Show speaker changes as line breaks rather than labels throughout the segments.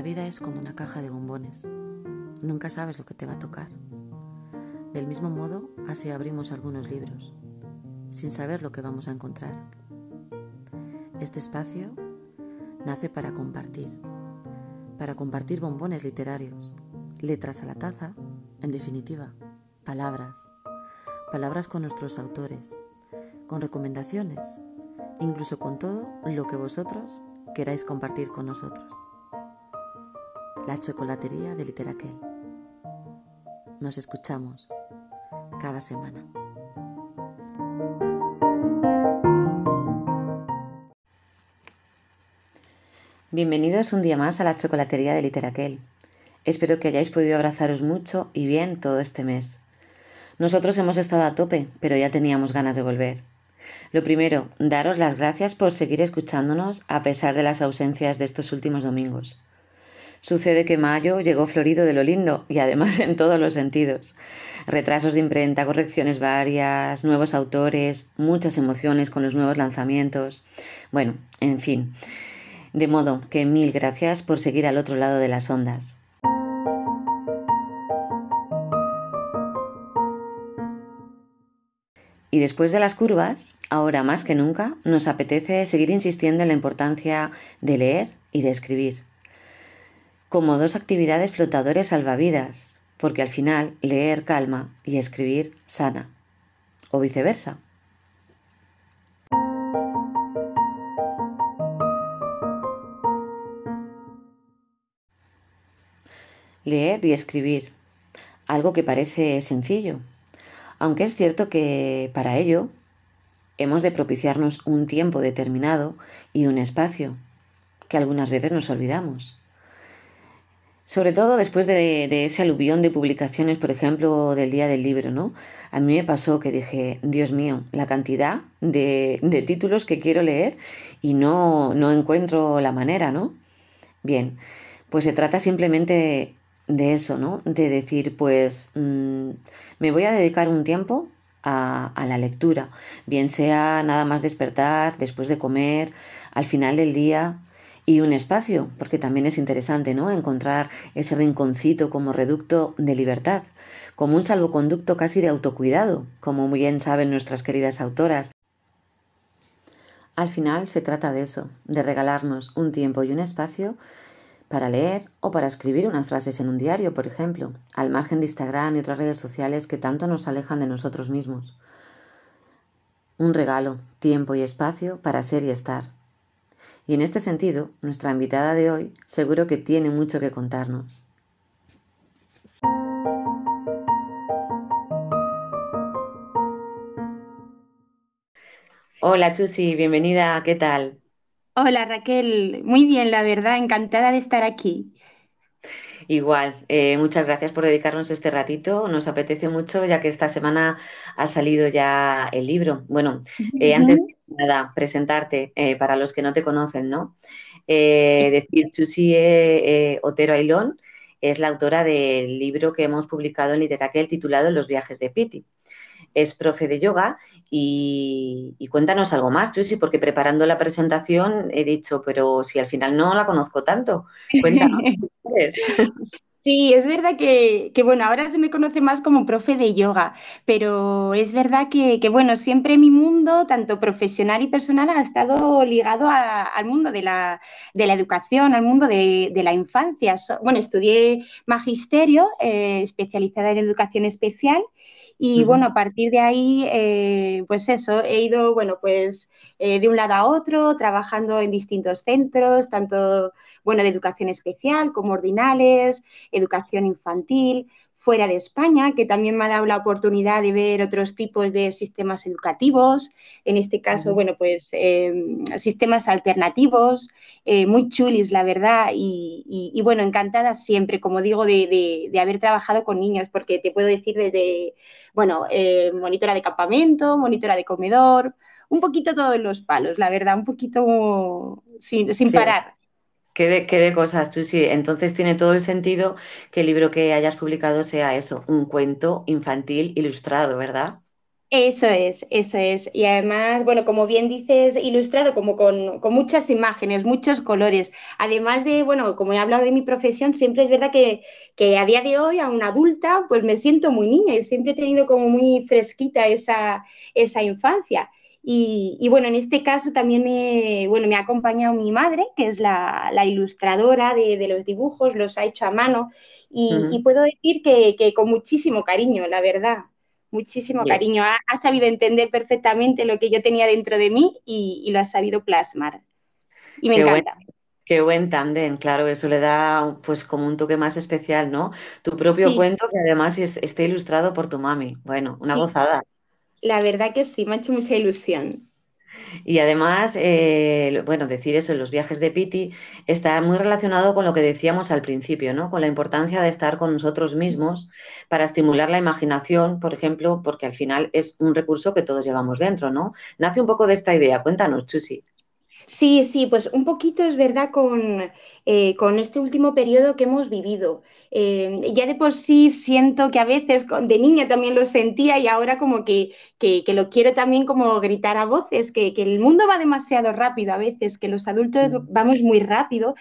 La vida es como una caja de bombones. Nunca sabes lo que te va a tocar. Del mismo modo, así abrimos algunos libros, sin saber lo que vamos a encontrar. Este espacio nace para compartir, para compartir bombones literarios, letras a la taza, en definitiva, palabras, palabras con nuestros autores, con recomendaciones, incluso con todo lo que vosotros queráis compartir con nosotros la chocolatería de Literaquel. Nos escuchamos cada semana. Bienvenidos un día más a la chocolatería de Literaquel. Espero que hayáis podido abrazaros mucho y bien todo este mes. Nosotros hemos estado a tope, pero ya teníamos ganas de volver. Lo primero, daros las gracias por seguir escuchándonos a pesar de las ausencias de estos últimos domingos. Sucede que mayo llegó florido de lo lindo y además en todos los sentidos. Retrasos de imprenta, correcciones varias, nuevos autores, muchas emociones con los nuevos lanzamientos. Bueno, en fin. De modo que mil gracias por seguir al otro lado de las ondas. Y después de las curvas, ahora más que nunca, nos apetece seguir insistiendo en la importancia de leer y de escribir como dos actividades flotadores salvavidas, porque al final leer calma y escribir sana, o viceversa. Leer y escribir, algo que parece sencillo, aunque es cierto que para ello hemos de propiciarnos un tiempo determinado y un espacio, que algunas veces nos olvidamos. Sobre todo después de, ese aluvión de publicaciones, por ejemplo, del Día del Libro, ¿no? A mí me pasó que dije, Dios mío, la cantidad de, de títulos que quiero leer y no, no encuentro la manera, ¿no? Bien, pues se trata simplemente de eso, ¿no? De decir, pues mm, me voy a dedicar un tiempo a, a, la lectura, bien sea nada más despertar, después de comer, al final del día, y un espacio, porque también es interesante, ¿no? Encontrar ese rinconcito como reducto de libertad, como un salvoconducto casi de autocuidado, como muy bien saben nuestras queridas autoras. Al final se trata de eso, de regalarnos un tiempo y un espacio para leer o para escribir unas frases en un diario, por ejemplo, al margen de Instagram y otras redes sociales que tanto nos alejan de nosotros mismos. Un regalo, tiempo y espacio para ser y estar, y en este sentido, nuestra invitada de hoy seguro que tiene mucho que contarnos. Hola Chusi, bienvenida, ¿qué tal?
Hola Raquel, muy bien, la verdad, encantada de estar aquí.
Igual, eh, muchas gracias por dedicarnos este ratito. Nos apetece mucho ya que esta semana ha salido ya el libro. Bueno, eh, antes de nada, presentarte eh, para los que no te conocen, ¿no? decir, Chusi Otero Ailón es la autora del libro que hemos publicado en Literaquel titulado Los viajes de Piti. Es profe de yoga y, y, cuéntanos algo más, Chusi, porque preparando la presentación he dicho, pero si al final no la conozco tanto, cuéntanos.
Sí, es verdad que, bueno, ahora se me conoce más como profe de yoga, pero es verdad que, bueno, siempre mi mundo, tanto profesional y personal, ha estado ligado al mundo de la, educación, al mundo de, la infancia. bueno, estudié magisterio, eh, especializada en educación especial, y bueno, a partir de ahí, eh, pues eso, he ido, bueno, pues eh, de un lado a otro, trabajando en distintos centros, tanto, bueno, de educación especial como ordinales, educación infantil, fuera de España, que también me ha dado la oportunidad de ver otros tipos de sistemas educativos, en este caso, bueno, pues em, sistemas alternativos, eh, muy chulis, la verdad, y, bueno, encantada siempre, como digo, de, haber trabajado con niños, porque te puedo decir desde, bueno, eh, monitora de campamento, monitora de comedor, un poquito todos los palos, la verdad, un poquito sin, sin parar.
Qué de, cosas, tú sí. Entonces tiene todo el sentido que el libro que hayas publicado sea eso, un cuento infantil ilustrado, ¿verdad?
Eso es, eso es. Y además, bueno, como bien dices, ilustrado como con, con, muchas imágenes, muchos colores. Además de, bueno, como he hablado de mi profesión, siempre es verdad que, que a día de hoy, a una adulta, pues me siento muy niña y siempre he tenido como muy fresquita esa, esa infancia. Y, y, bueno, en este caso también me, bueno, me ha acompañado mi madre, que es la, la ilustradora de, de, los dibujos, los ha hecho a mano y, uh -huh. y puedo decir que, que, con muchísimo cariño, la verdad muchísimo cariño. Ha, ha, sabido entender perfectamente lo que yo tenía dentro de mí y, y lo ha sabido plasmar. Y me
qué
encanta.
Qué buen tándem, claro, eso le da pues como un toque más especial, ¿no? Tu propio sí. cuento que además es, esté ilustrado por tu mami. Bueno, una sí. gozada.
La verdad que sí, me ha hecho mucha ilusión.
Y además, eh, bueno, decir eso los viajes de Piti está muy relacionado con lo que decíamos al principio, ¿no? Con la importancia de estar con nosotros mismos para estimular la imaginación, por ejemplo, porque al final es un recurso que todos llevamos dentro, ¿no? Nace un poco de esta idea. Cuéntanos, Chusi.
Sí, sí, pues un poquito es verdad con, eh, con este último periodo que hemos vivido. Eh, ya de por sí siento que a veces de niña también lo sentía y ahora como que, que, que lo quiero también como gritar a voces, que, que, el mundo va demasiado rápido a veces, que los adultos mm. vamos muy rápido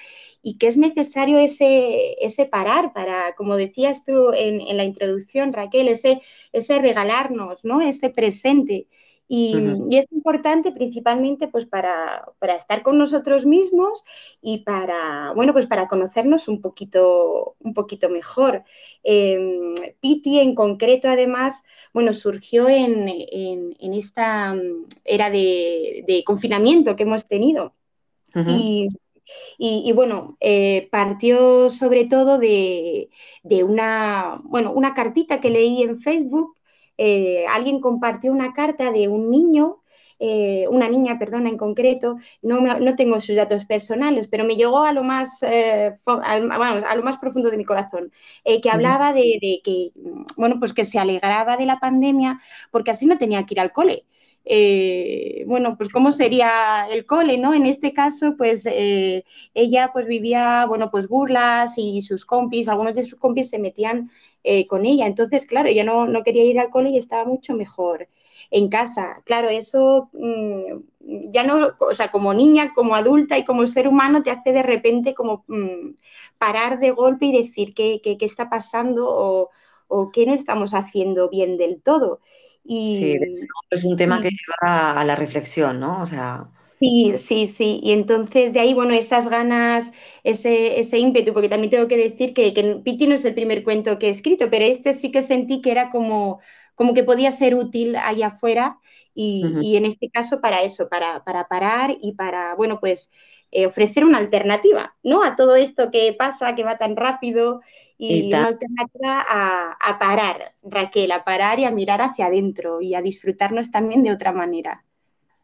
y que es necesario ese, ese parar para, como decías tú en, en la introducción, Raquel, ese, ese regalarnos, ¿no? Ese presente. Y, uh -huh. y, es importante principalmente pues para, para, estar con nosotros mismos y para, bueno, pues para conocernos un poquito, un poquito mejor. Eh, Piti en concreto además, bueno, surgió en, en, en esta era de, de, confinamiento que hemos tenido. Uh -huh. y, y, y, bueno, eh, partió sobre todo de, de, una, bueno, una cartita que leí en Facebook eh, alguien compartió una carta de un niño, eh, una niña, perdona, en concreto, no, me, no, tengo sus datos personales, pero me llegó a lo más, eh, a, bueno, a lo más profundo de mi corazón, eh, que hablaba de, de, que, bueno, pues que se alegraba de la pandemia porque así no tenía que ir al cole. Bueno, pues cómo sería el cole, ¿no? En este caso, pues ella pues vivía, bueno, pues burlas y sus compis, algunos de sus compis se metían eh, con ella. Entonces, claro, ella no, no, quería ir al cole y estaba mucho mejor en casa. Claro, eso mmm, ya no, o sea, como niña, como adulta y como ser humano te hace de repente como mmm, parar de golpe y decir qué, qué, qué está pasando o, o, qué no estamos haciendo bien del todo.
Y, sí, es un tema y, que lleva a la reflexión, ¿no? O sea,
Sí, sí, sí. Y entonces de ahí, bueno, esas ganas, ese, ese ímpetu, porque también tengo que decir que, que Piti no es el primer cuento que he escrito, pero este sí que sentí que era como, como que podía ser útil allá afuera y, uh -huh. y en este caso para eso, para, para parar y para, bueno, pues eh, ofrecer una alternativa, ¿no? A todo esto que pasa, que va tan rápido y, y una alternativa a, a parar, Raquel, a parar y a mirar hacia adentro y a disfrutarnos también de otra manera.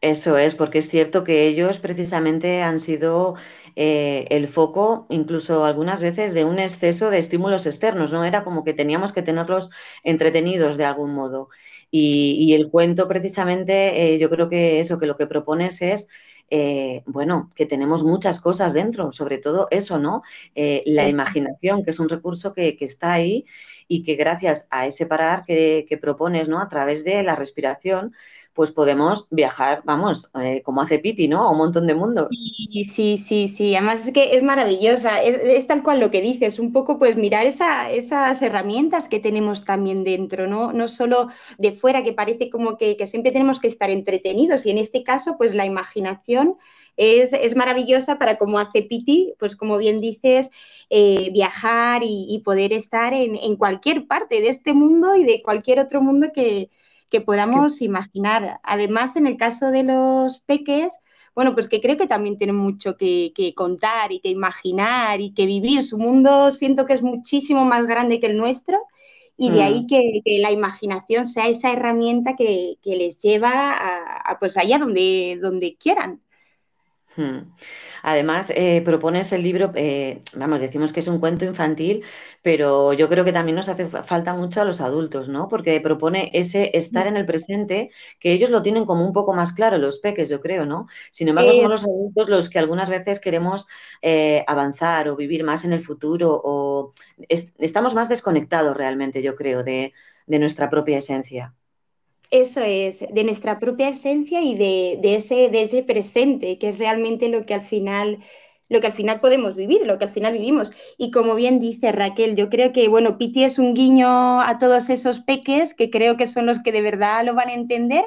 Eso es, porque es cierto que ellos precisamente han sido eh, el foco, incluso algunas veces, de un exceso de estímulos externos, ¿no? Era como que teníamos que tenerlos entretenidos de algún modo. Y, y el cuento, precisamente, eh, yo creo que eso, que lo que propones es eh, bueno, que tenemos muchas cosas dentro, sobre todo eso, ¿no? Eh, la imaginación, que es un recurso que, que, está ahí y que gracias a ese parar que, que propones, ¿no? A través de la respiración, pues podemos viajar, vamos, eh, como hace Piti, ¿no? A un montón de mundos.
Sí, sí, sí, sí. Además es que es maravillosa. Es, tal cual lo que dices, un poco pues mirar esa, esas herramientas que tenemos también dentro, ¿no? No solo de fuera, que parece como que, que siempre tenemos que estar entretenidos. Y en este caso, pues la imaginación es, es, maravillosa para, como hace Piti, pues como bien dices, eh, viajar y, y, poder estar en, en, cualquier parte de este mundo y de cualquier otro mundo que, que podamos imaginar. Además, en el caso de los peques, bueno, pues que creo que también tienen mucho que, que, contar y que imaginar y que vivir. Su mundo siento que es muchísimo más grande que el nuestro y de ahí mm. que, que la imaginación sea esa herramienta que, que les lleva a, a, pues allá donde, donde quieran.
Hmm. Además, eh, propones el libro, eh, vamos, decimos que es un cuento infantil, pero yo creo que también nos hace falta mucho a los adultos, ¿no? Porque propone ese estar en el presente, que ellos lo tienen como un poco más claro, los peques, yo creo, ¿no? Sin embargo, somos los adultos los que algunas veces queremos eh, avanzar o vivir más en el futuro o es, estamos más desconectados realmente, yo creo, de, de nuestra propia esencia.
Eso es, de nuestra propia esencia y de, de, ese, de ese presente, que es realmente lo que al final lo que al final podemos vivir, lo que al final vivimos. Y como bien dice Raquel, yo creo que, bueno, Piti es un guiño a todos esos peques que creo que son los que de verdad lo van a entender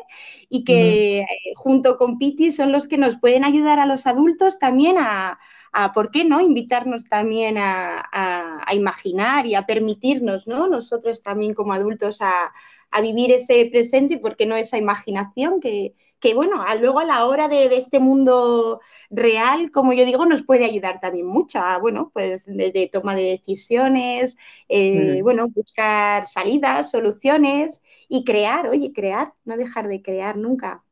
y que uh -huh. junto con Piti son los que nos pueden ayudar a los adultos también a, a ¿por qué no?, invitarnos también a, a, a, imaginar y a permitirnos, ¿no?, nosotros también como adultos a, a vivir ese presente y, ¿por qué no?, esa imaginación que, que bueno, a, luego a la hora de, de, este mundo real, como yo digo, nos puede ayudar también mucho a, bueno, pues desde toma de decisiones, eh, mm. bueno, buscar salidas, soluciones y crear, oye, crear, no dejar de crear nunca.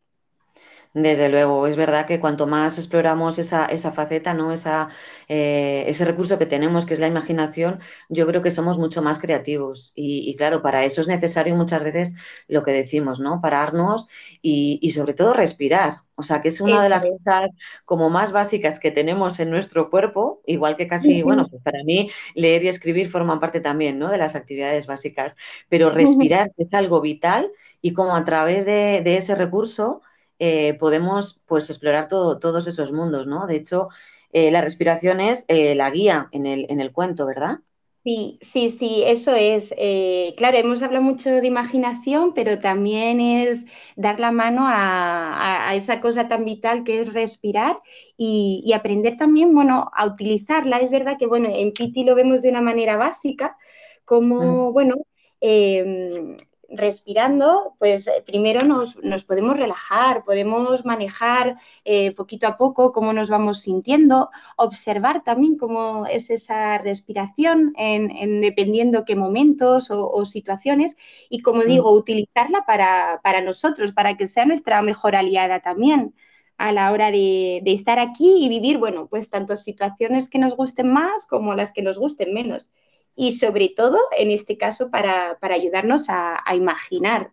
Desde luego, es verdad que cuanto más exploramos esa, esa faceta, ¿no? esa, eh, ese recurso que tenemos, que es la imaginación, yo creo que somos mucho más creativos. Y, y, claro, para eso es necesario muchas veces lo que decimos, ¿no? Pararnos y, y sobre todo respirar. O sea, que es una de las cosas como más básicas que tenemos en nuestro cuerpo, igual que casi, uh -huh. bueno, pues para mí leer y escribir forman parte también, ¿no? De las actividades básicas. Pero respirar uh -huh. es algo vital y como a través de, de ese recurso eh, podemos pues explorar todo, todos esos mundos, ¿no? De hecho, eh, la respiración es eh, la guía en el, en el, cuento, ¿verdad?
Sí, sí, sí, eso es. Eh, claro, hemos hablado mucho de imaginación, pero también es dar la mano a, a, a esa cosa tan vital que es respirar y, y, aprender también, bueno, a utilizarla. Es verdad que, bueno, en Piti lo vemos de una manera básica, como, mm. bueno, eh, respirando, pues eh, primero nos, nos, podemos relajar, podemos manejar eh, poquito a poco cómo nos vamos sintiendo, observar también cómo es esa respiración en, en dependiendo qué momentos o, o, situaciones y, como digo, utilizarla para, para, nosotros, para que sea nuestra mejor aliada también a la hora de, de estar aquí y vivir, bueno, pues tanto situaciones que nos gusten más como las que nos gusten menos y sobre todo, en este caso, para, para ayudarnos a, a imaginar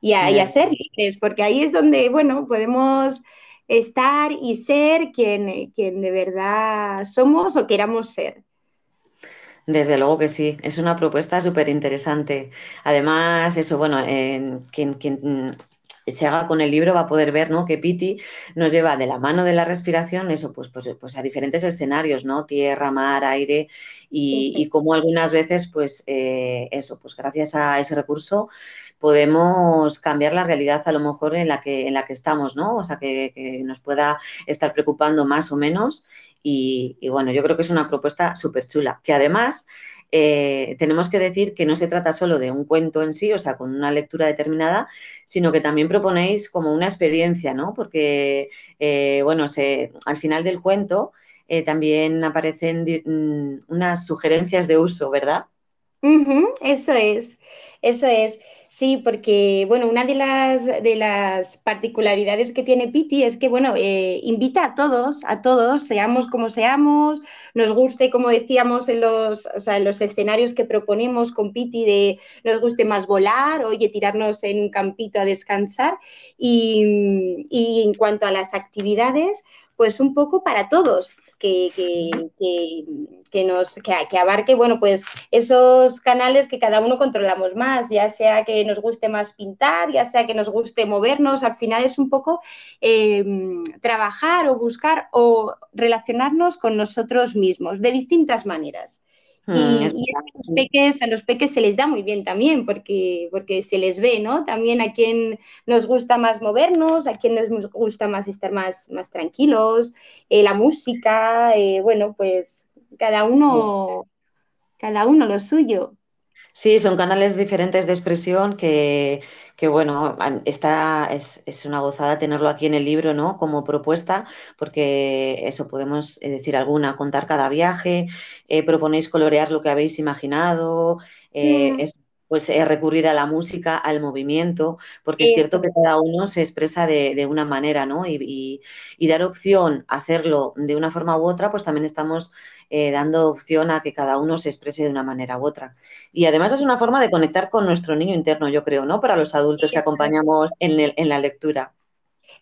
y a, y a, ser libres, porque ahí es donde, bueno, podemos estar y ser quien, quien de verdad somos o queramos ser.
Desde luego que sí, es una propuesta súper interesante. Además, eso, bueno, eh, quien, quien se haga con el libro va a poder ver ¿no? que Piti nos lleva de la mano de la respiración, eso, pues, pues, pues a diferentes escenarios, ¿no? Tierra, mar, aire, y, sí, sí. y como algunas veces, pues eh, eso, pues gracias a ese recurso podemos cambiar la realidad a lo mejor en la que, en la que estamos, ¿no? O sea, que, que nos pueda estar preocupando más o menos. Y, y bueno, yo creo que es una propuesta súper chula, que además eh, tenemos que decir que no se trata solo de un cuento en sí, o sea, con una lectura determinada, sino que también proponéis como una experiencia, ¿no? Porque, eh, bueno, al final del cuento eh, también aparecen mm, unas sugerencias de uso, ¿verdad?
Eso es, eso es. Sí, porque, bueno, una de las, de las particularidades que tiene Piti es que, bueno, eh, invita a todos, a todos, seamos como seamos, nos guste, como decíamos, en los, o sea, en los escenarios que proponemos con Piti, de nos guste más volar, oye, tirarnos en un campito a descansar. Y, y en cuanto a las actividades, pues un poco para todos, que, que, que, nos, que, abarque, bueno, pues esos canales que cada uno controlamos más, ya sea que nos guste más pintar, ya sea que nos guste movernos, al final es un poco eh, trabajar o buscar o relacionarnos con nosotros mismos de distintas maneras. Y, mm, y, a los peques, a los peques se les da muy bien también, porque, porque se les ve, ¿no? También a quien nos gusta más movernos, a quien nos gusta más estar más, más tranquilos, eh, la música, eh, bueno, pues cada uno, cada uno lo suyo.
Sí, son canales diferentes de expresión que, que bueno, está, es, es, una gozada tenerlo aquí en el libro, ¿no? Como propuesta, porque eso podemos eh, decir alguna, contar cada viaje, eh, proponéis colorear lo que habéis imaginado, eh, es, pues recurrir a la música, al movimiento, porque es cierto que cada uno se expresa de, de una manera, ¿no? Y, y, y, dar opción a hacerlo de una forma u otra, pues también estamos eh, dando opción a que cada uno se exprese de una manera u otra. Y además es una forma de conectar con nuestro niño interno, yo creo, ¿no? Para los adultos que acompañamos en, el, en la lectura.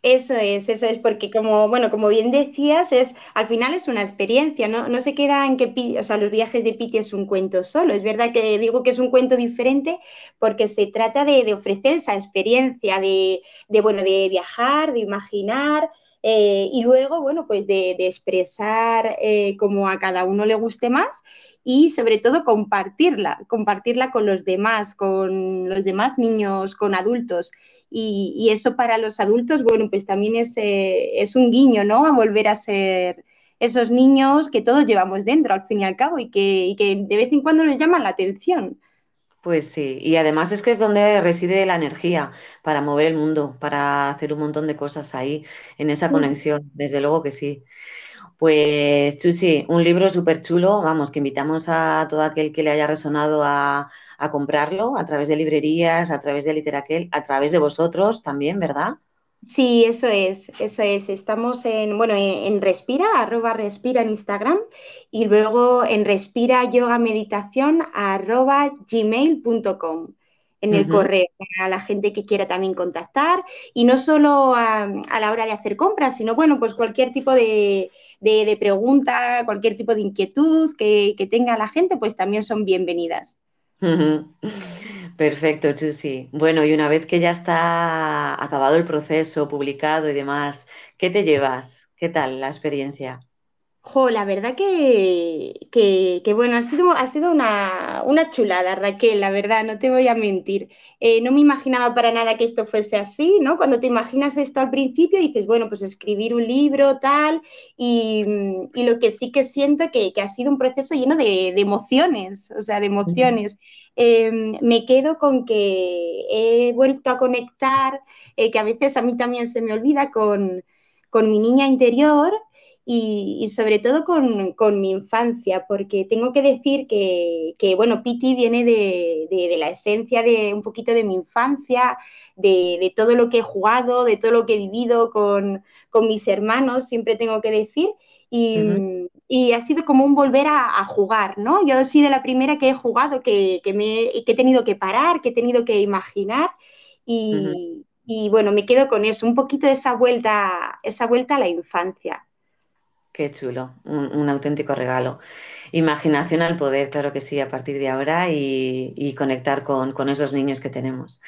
Eso es, eso es, porque como, bueno, como bien decías, es, al final es una experiencia, ¿no? No se queda en que, o sea, los viajes de Piti es un cuento solo. Es verdad que digo que es un cuento diferente porque se trata de, ofrecer esa experiencia de, de, bueno, de viajar, de imaginar, eh, y luego, bueno, pues de, expresar eh, como a cada uno le guste más y sobre todo compartirla, compartirla con los demás, con los demás niños, con adultos. Y, eso para los adultos, bueno, pues también es, eh, es, un guiño, ¿no? A volver a ser esos niños que todos llevamos dentro, al fin y al cabo, y que, y que de vez en cuando nos llaman la atención.
Pues sí, y además es que es donde reside la energía para mover el mundo, para hacer un montón de cosas ahí, en esa mm. conexión, desde luego que sí. Pues Chusi, un libro súper chulo, vamos, que invitamos a todo aquel que le haya resonado a, a comprarlo a través de librerías, a través de Literaquel, a través de vosotros también, ¿verdad?
Sí, eso es, eso es. Estamos en, bueno, en, Respira, arroba Respira en Instagram y luego en Respira Yoga Meditación, arroba gmail.com en el correo para la gente que quiera también contactar y no solo a, la hora de hacer compras, sino bueno, pues cualquier tipo de, pregunta, cualquier tipo de inquietud que, que tenga la gente, pues también son bienvenidas.
Perfecto, Chusi. Bueno, y una vez que ya está acabado el proceso, publicado y demás, ¿qué te llevas? ¿Qué tal la experiencia?
Jo, la verdad que, que, bueno, ha sido, ha sido una, una, chulada, Raquel, la verdad, no te voy a mentir. Eh, no me imaginaba para nada que esto fuese así, ¿no? Cuando te imaginas esto al principio dices, bueno, pues escribir un libro, tal, y, y lo que sí que siento que, que ha sido un proceso lleno de, de emociones, o sea, de emociones. Em, me quedo con que he vuelto a conectar, eh, que a veces a mí también se me olvida con, con mi niña interior y, sobre todo con, mi infancia, porque tengo que decir que, bueno, Piti viene de, la esencia de un poquito de mi infancia, de, todo lo que he jugado, de todo lo que he vivido con, mis hermanos, siempre tengo que decir, y, ha sido como un volver a, jugar, ¿no? Yo he sido la primera que he jugado, que, me, he tenido que parar, que he tenido que imaginar, y, y bueno, me quedo con eso, un poquito de esa vuelta, esa vuelta a la infancia.
Qué chulo, un, auténtico regalo. Imaginación al poder, claro que sí, a partir de ahora y, conectar con, esos niños que tenemos.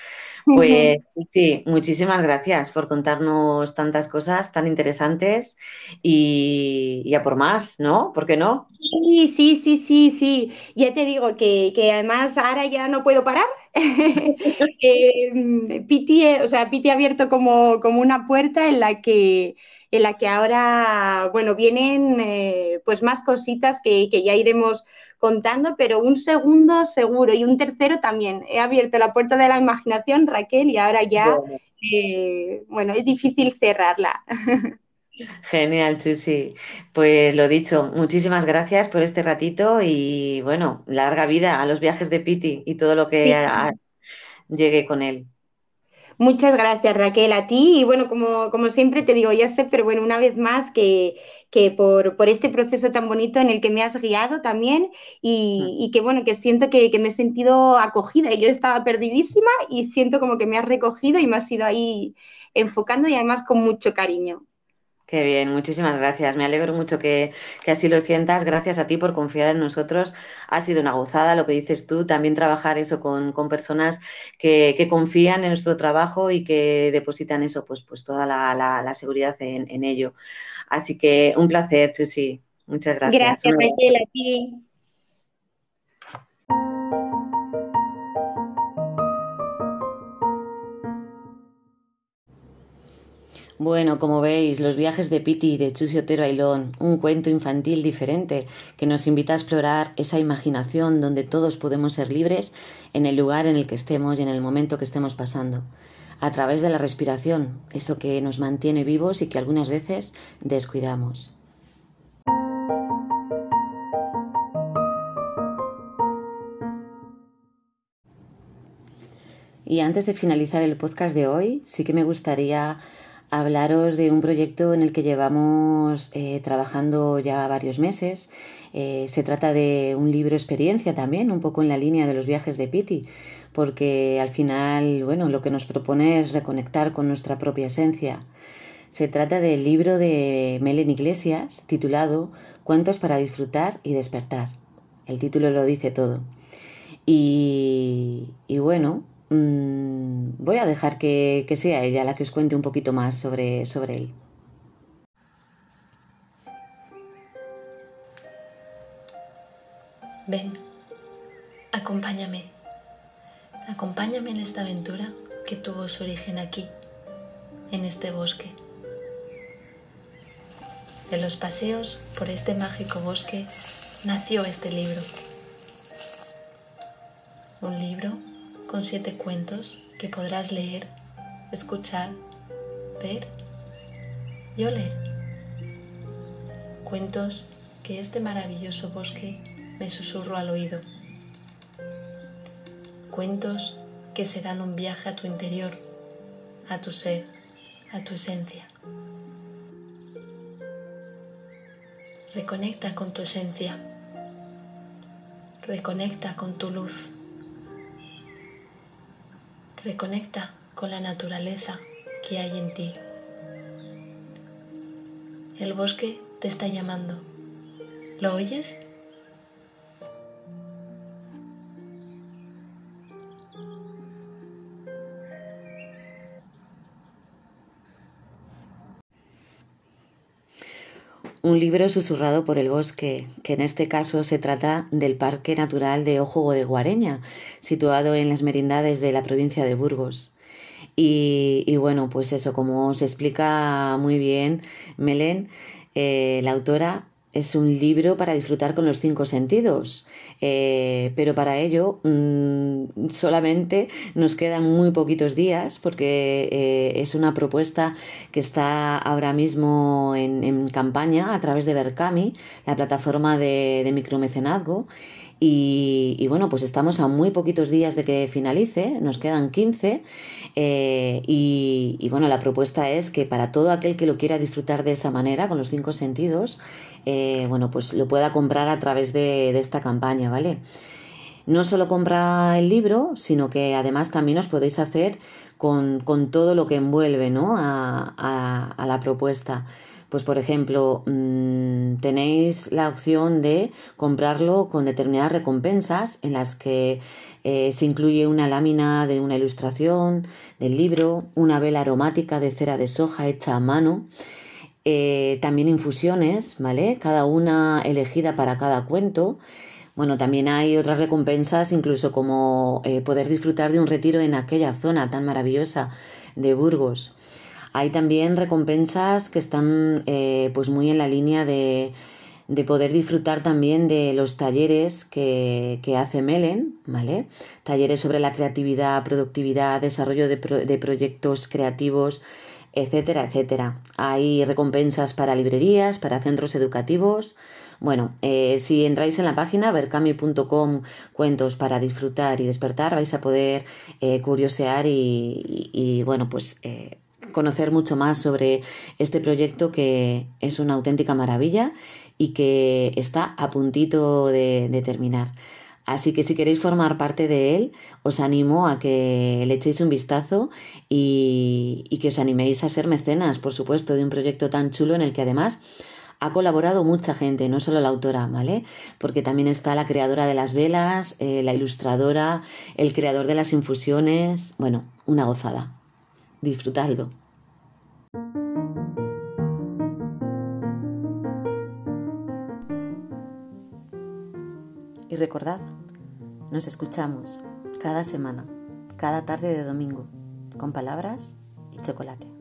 Pues sí, muchísimas gracias por contarnos tantas cosas tan interesantes y, a por más, ¿no? ¿Por qué no?
Sí, sí, sí, sí, sí. Ya te digo que, además ahora ya no puedo parar. eh, Piti, o sea, Piti ha abierto como, como una puerta en la que en la que ahora, bueno, vienen eh, pues más cositas que, ya iremos contando, pero un segundo seguro y un tercero también. He abierto la puerta de la imaginación, Raquel, y ahora ya, bueno, eh, es difícil cerrarla.
Genial, Chusi. Pues lo dicho, muchísimas gracias por este ratito y bueno, larga vida a los viajes de Piti y todo lo que llegue con él.
Muchas gracias, Raquel, a ti. Y bueno, como, como siempre te digo, ya sé, pero bueno, una vez más que, que por, por, este proceso tan bonito en el que me has guiado también y, y que bueno, que siento que, que, me he sentido acogida. Yo estaba perdidísima y siento como que me has recogido y me has ido ahí enfocando y además con mucho cariño.
Qué bien, muchísimas gracias. Me alegro mucho que, así lo sientas. Gracias a ti por confiar en nosotros. Ha sido una gozada lo que dices tú. También trabajar eso con, personas que, confían en nuestro trabajo y que depositan eso, pues, pues toda la, seguridad en, ello. Así que un placer, Susi. Muchas gracias.
Gracias, Raquel, a ti.
Bueno, como veis, los viajes de Piti y de Chusi Otero Ailón, un cuento infantil diferente que nos invita a explorar esa imaginación donde todos podemos ser libres en el lugar en el que estemos y en el momento que estemos pasando, a través de la respiración, eso que nos mantiene vivos y que algunas veces descuidamos. Y antes de finalizar el podcast de hoy, sí que me gustaría hablaros de un proyecto en el que llevamos eh, trabajando ya varios meses. Eh, se trata de un libro experiencia también, un poco en la línea de los viajes de Piti, porque al final, bueno, lo que nos propone es reconectar con nuestra propia esencia. Se trata del libro de Melen Iglesias titulado Cuentos para disfrutar y despertar. El título lo dice todo. Y, bueno, mm, voy a dejar que, sea ella la que os cuente un poquito más sobre, sobre él.
Ven, acompáñame. Acompáñame en esta aventura que tuvo su origen aquí, en este bosque. De los paseos por este mágico bosque nació este libro. Un libro con siete cuentos que podrás leer, escuchar, ver y oler. Cuentos que este maravilloso bosque me susurró al oído. Cuentos que serán un viaje a tu interior, a tu ser, a tu esencia. Reconecta con tu esencia. Reconecta con tu luz. Reconecta con la naturaleza que hay en ti. El bosque te está llamando. ¿Lo oyes?
Un libro susurrado por el bosque, que en este caso se trata del Parque Natural de Ojo de Guareña, situado en las merindades de la provincia de Burgos. Y, bueno, pues eso, como se explica muy bien Melen, eh, la autora es un libro para disfrutar con los cinco sentidos, eh, pero para ello mm, solamente nos quedan muy poquitos días porque eh, es una propuesta que está ahora mismo en, campaña a través de Berkami, la plataforma de, micromecenazgo. Y, bueno, pues estamos a muy poquitos días de que finalice, nos quedan 15 eh, y, bueno, la propuesta es que para todo aquel que lo quiera disfrutar de esa manera, con los cinco sentidos, eh, bueno, pues lo pueda comprar a través de, esta campaña, ¿vale? No solo compra el libro, sino que además también os podéis hacer con, todo lo que envuelve ¿no? a la propuesta. Pues por ejemplo, mm, tenéis la opción de comprarlo con determinadas recompensas en las que eh, se incluye una lámina de una ilustración del libro, una vela aromática de cera de soja hecha a mano, eh, también infusiones, ¿vale? Cada una elegida para cada cuento. Bueno, también hay otras recompensas, incluso como eh, poder disfrutar de un retiro en aquella zona tan maravillosa de Burgos. Hay también recompensas que están eh, pues muy en la línea de, poder disfrutar también de los talleres que, hace Melen, ¿vale? Talleres sobre la creatividad, productividad, desarrollo de, proyectos creativos, etcétera, etcétera. Hay recompensas para librerías, para centros educativos. Bueno, eh, si entráis en la página vercami.com cuentos para disfrutar y despertar, vais a poder eh, curiosear y, bueno, pues conocer mucho más sobre este proyecto que es una auténtica maravilla y que está a puntito de, terminar. Así que si queréis formar parte de él, os animo a que le echéis un vistazo y, que os animéis a ser mecenas, por supuesto, de un proyecto tan chulo en el que además ha colaborado mucha gente, no solo la autora, ¿vale? Porque también está la creadora de las velas, eh, la ilustradora, el creador de las infusiones, bueno, una gozada. Disfrutadlo. Y recordad, nos escuchamos cada semana, cada tarde de domingo, con palabras y chocolate.